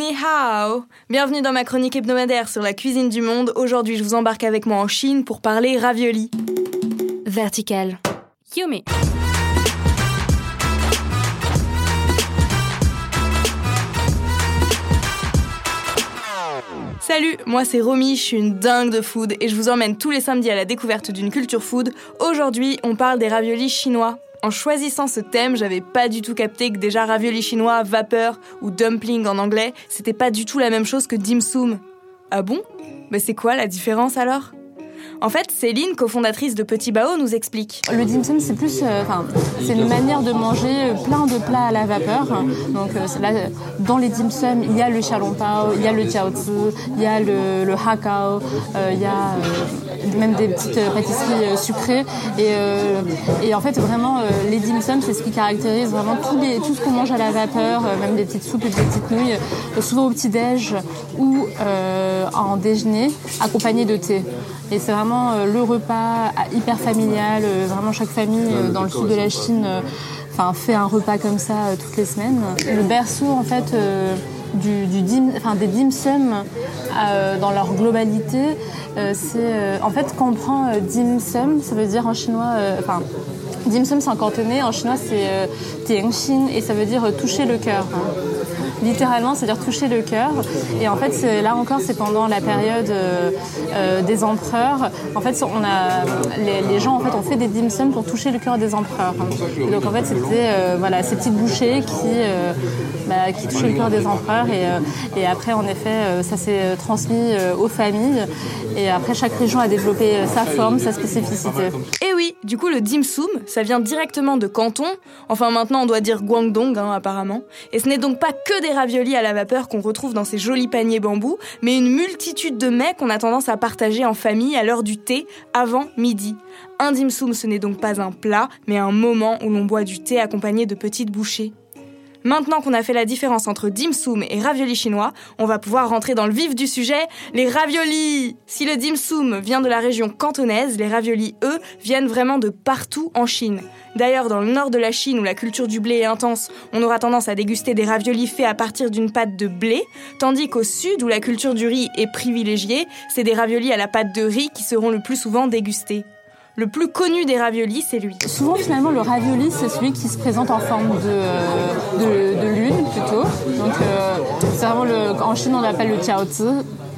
Ni hao Bienvenue dans ma chronique hebdomadaire sur la cuisine du monde. Aujourd'hui, je vous embarque avec moi en Chine pour parler ravioli. Vertical. Yumi. Salut, moi c'est Romy, je suis une dingue de food et je vous emmène tous les samedis à la découverte d'une culture food. Aujourd'hui, on parle des raviolis chinois. En choisissant ce thème, j'avais pas du tout capté que déjà ravioli chinois, vapeur ou dumpling en anglais, c'était pas du tout la même chose que dim sum. Ah bon? Mais c'est quoi la différence alors? En fait, Céline, cofondatrice de Petit Bao, nous explique. Le dim sum, c'est plus, euh, c'est une manière de manger plein de plats à la vapeur. Donc euh, là, dans les dim sum, il y a le pao, il y a le jiaozi, il y a le, hakao, euh, il y a même des petites pâtisseries sucrées. Et, en fait, vraiment, les dim sum, c'est ce qui caractérise vraiment les, tout ce qu'on mange à la vapeur, même des petites soupes et des petites nouilles, souvent au petit-déj ou en déjeuner, accompagné de thé. Et c'est vraiment euh, le repas hyper familial. Euh, vraiment, chaque famille euh, dans le sud de la Chine enfin, fait un repas comme ça toutes les semaines. Le berceau, en fait, du, dim, enfin, des dim sum dans leur globalité, c'est en fait quand on prend dim sum, ça veut dire en chinois, enfin dim sum c'est en cantonais, en chinois c'est tianxin et ça veut dire toucher le cœur littéralement, c'est-à-dire toucher le cœur. Et en fait, là encore, c'est pendant la période euh, euh, des empereurs. En fait, on a les, gens en fait ont fait des dim sum pour toucher le cœur des empereurs. donc en fait, c'était euh, voilà ces petites bouchées qui bah, qui touchaient le cœur des empereurs. Et, et après, en effet, ça s'est transmis aux familles. Et après, chaque région a développé sa forme, sa spécificité. Et oui, du coup, le dim sum, ça vient directement de Canton. Enfin, maintenant, on doit dire Guangdong, hein, apparemment. Et ce n'est donc pas que des raviolis à la vapeur qu'on retrouve dans ces jolis paniers bambou, mais une multitude de mets qu'on a tendance à partager en famille à l'heure du thé, avant midi. Un dim sum, ce n'est donc pas un plat, mais un moment où l'on boit du thé accompagné de petites bouchées. Maintenant qu'on a fait la différence entre dim sum et ravioli chinois, on va pouvoir rentrer dans le vif du sujet, les raviolis. Si le dim sum vient de la région cantonaise, les raviolis, eux, viennent vraiment de partout en Chine. D'ailleurs, dans le nord de la Chine où la culture du blé est intense, on aura tendance à déguster des raviolis faits à partir d'une pâte de blé, tandis qu'au sud où la culture du riz est privilégiée, c'est des raviolis à la pâte de riz qui seront le plus souvent dégustés. Le plus connu des raviolis, c'est lui. Souvent, finalement, le ravioli, c'est celui qui se présente en forme de, euh, lune, plutôt. Donc, euh, c'est vraiment le, en Chine, on l'appelle le jiaozi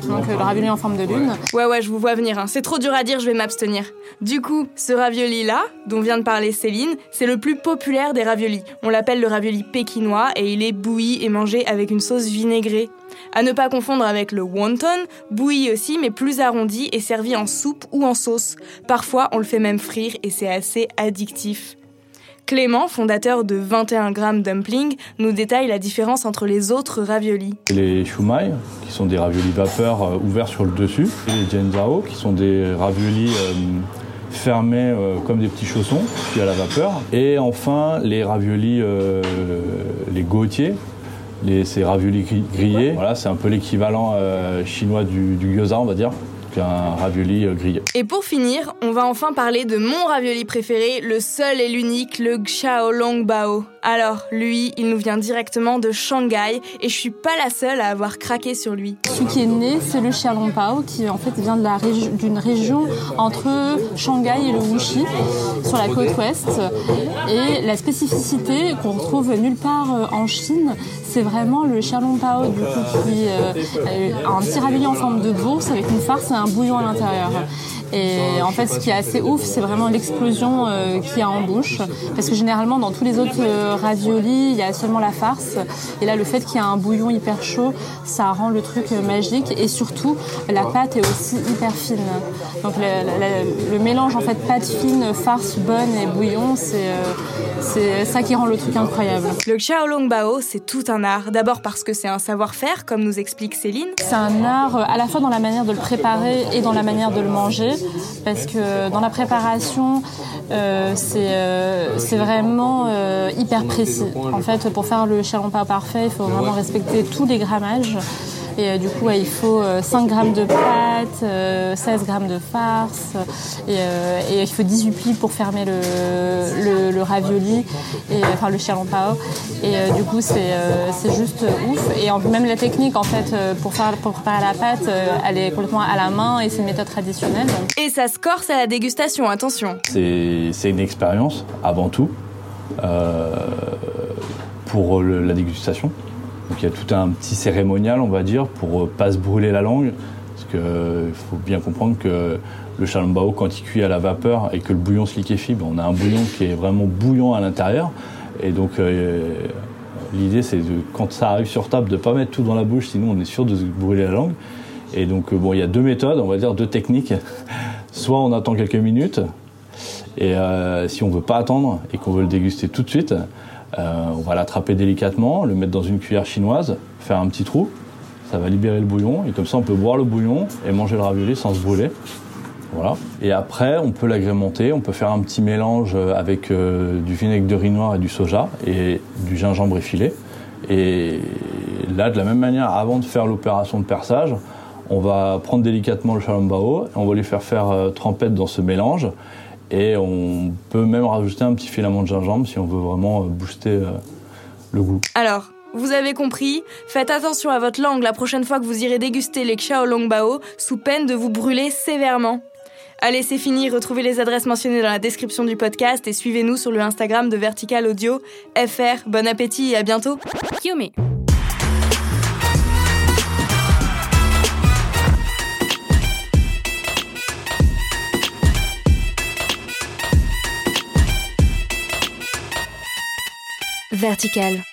donc euh, le ravioli en forme de lune. Ouais, ouais, je vous vois venir. Hein. C'est trop dur à dire, je vais m'abstenir. Du coup, ce ravioli-là, dont vient de parler Céline, c'est le plus populaire des raviolis. On l'appelle le ravioli pékinois et il est bouilli et mangé avec une sauce vinaigrée. À ne pas confondre avec le wonton, bouilli aussi mais plus arrondi et servi en soupe ou en sauce. Parfois, on le fait même frire et c'est assez addictif. Clément, fondateur de 21 grammes dumpling, nous détaille la différence entre les autres raviolis. Les shumai, qui sont des raviolis vapeur euh, ouverts sur le dessus, et les jenzao, qui sont des raviolis euh, fermés euh, comme des petits chaussons, puis à la vapeur. Et enfin, les raviolis, les gautiers, les, ces raviolis grillés. Voilà, c'est un peu l'équivalent chinois du, du gyoza, on va dire un ravioli euh, grillé. Et pour finir, on va enfin parler de mon ravioli préféré, le seul et l'unique, le Xiaolong Bao. Alors, lui, il nous vient directement de Shanghai et je suis pas la seule à avoir craqué sur lui. Celui qui est né, c'est le Xiaolongbao qui en fait vient d'une région entre Shanghai et le Wuxi sur la côte ouest. Et la spécificité qu'on retrouve nulle part euh, en Chine, c'est vraiment le Xiaolongbao du coup qui euh, un petit ravioli en forme de bourse avec une farce et un bouillon à l'intérieur. Et en fait, ce qui est assez ouf, c'est vraiment l'explosion euh, qu'il y a en bouche. Parce que généralement, dans tous les autres euh, raviolis, il y a seulement la farce. Et là, le fait qu'il y a un bouillon hyper chaud, ça rend le truc euh, magique. Et surtout, la pâte est aussi hyper fine. Donc le, mélange en fait pâte fine, farce bonne et bouillon, c'est c'est ça qui rend le truc incroyable. Le Xiaolong Bao, c'est tout un art. D'abord parce que c'est un savoir-faire, comme nous explique Céline. C'est un art à la fois dans la manière de le préparer et dans la manière de le manger parce que dans la préparation, euh, euh, c'est vraiment euh, hyper précis. En fait, pour faire le pas parfait, il faut vraiment respecter tous les grammages. Et du coup, il faut 5 grammes de pâte, 16 grammes de farce, et, il faut 18 plis pour fermer le, le, ravioli, et, enfin le xiaolongbao. Et du coup, c'est juste ouf. Et même la technique, en fait, pour, faire, pour préparer la pâte, elle est complètement à la main et c'est une méthode traditionnelle. Et ça se corse à la dégustation, attention. C'est une expérience avant tout euh, pour la dégustation. Donc il y a tout un petit cérémonial, on va dire, pour pas se brûler la langue. Parce qu'il faut bien comprendre que le chalambao, quand il cuit à la vapeur et que le bouillon se liquéfie, ben, on a un bouillon qui est vraiment bouillant à l'intérieur. Et donc euh, l'idée, c'est quand ça arrive sur table de ne pas mettre tout dans la bouche, sinon on est sûr de se brûler la langue. Et donc, euh, bon, il y a deux méthodes, on va dire deux techniques. Soit on attend quelques minutes, et euh, si on veut pas attendre et qu'on veut le déguster tout de suite, euh, on va l'attraper délicatement, le mettre dans une cuillère chinoise, faire un petit trou, ça va libérer le bouillon, et comme ça on peut boire le bouillon et manger le ravioli sans se brûler. Voilà. Et après, on peut l'agrémenter, on peut faire un petit mélange avec du vinaigre de riz noir et du soja et du gingembre effilé. Et là, de la même manière, avant de faire l'opération de perçage, on va prendre délicatement le shalombao, on va lui faire faire euh, trempette dans ce mélange et on peut même rajouter un petit filament de gingembre si on veut vraiment euh, booster euh, le goût. Alors, vous avez compris, faites attention à votre langue la prochaine fois que vous irez déguster les xiaolongbao sous peine de vous brûler sévèrement. Allez, c'est fini, retrouvez les adresses mentionnées dans la description du podcast et suivez-nous sur le Instagram de Vertical Audio FR. Bon appétit et à bientôt. Kiyomi. Vertical